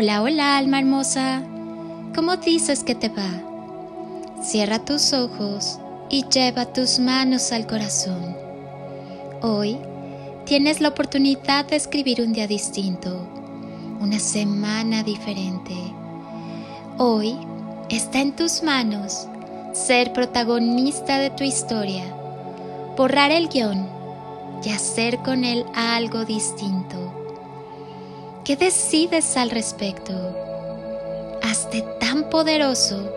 Hola, hola, alma hermosa. ¿Cómo dices que te va? Cierra tus ojos y lleva tus manos al corazón. Hoy tienes la oportunidad de escribir un día distinto, una semana diferente. Hoy está en tus manos ser protagonista de tu historia, borrar el guion y hacer con él algo distinto. ¿Qué decides al respecto? Hazte tan poderoso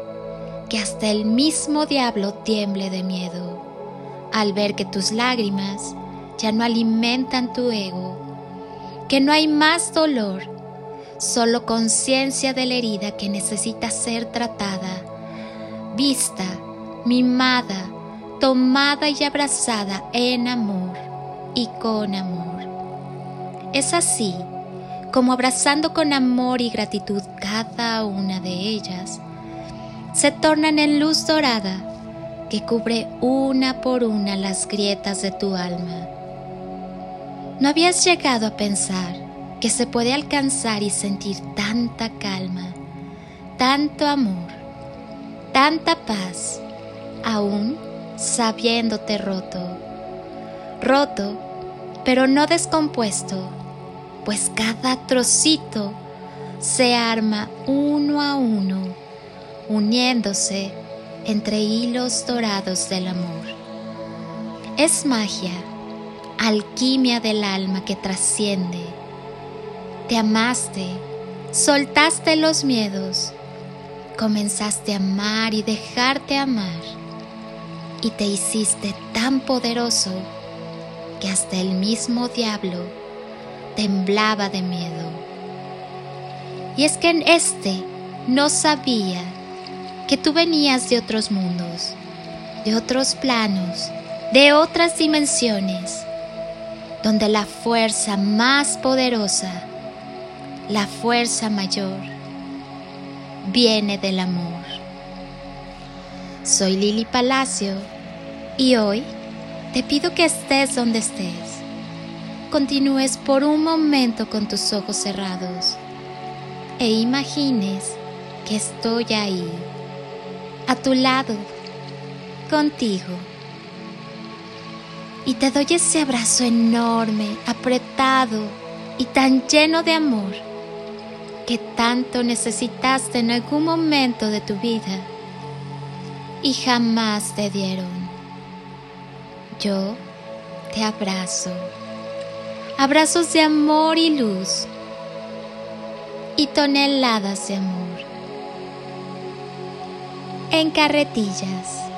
que hasta el mismo diablo tiemble de miedo al ver que tus lágrimas ya no alimentan tu ego, que no hay más dolor, solo conciencia de la herida que necesita ser tratada, vista, mimada, tomada y abrazada en amor y con amor. Es así como abrazando con amor y gratitud cada una de ellas, se tornan en luz dorada que cubre una por una las grietas de tu alma. No habías llegado a pensar que se puede alcanzar y sentir tanta calma, tanto amor, tanta paz, aún sabiéndote roto. Roto, pero no descompuesto pues cada trocito se arma uno a uno, uniéndose entre hilos dorados del amor. Es magia, alquimia del alma que trasciende. Te amaste, soltaste los miedos, comenzaste a amar y dejarte amar, y te hiciste tan poderoso que hasta el mismo diablo temblaba de miedo. Y es que en este no sabía que tú venías de otros mundos, de otros planos, de otras dimensiones, donde la fuerza más poderosa, la fuerza mayor, viene del amor. Soy Lili Palacio y hoy te pido que estés donde estés continúes por un momento con tus ojos cerrados e imagines que estoy ahí, a tu lado, contigo. Y te doy ese abrazo enorme, apretado y tan lleno de amor que tanto necesitaste en algún momento de tu vida y jamás te dieron. Yo te abrazo abrazos de amor y luz y toneladas de amor en carretillas.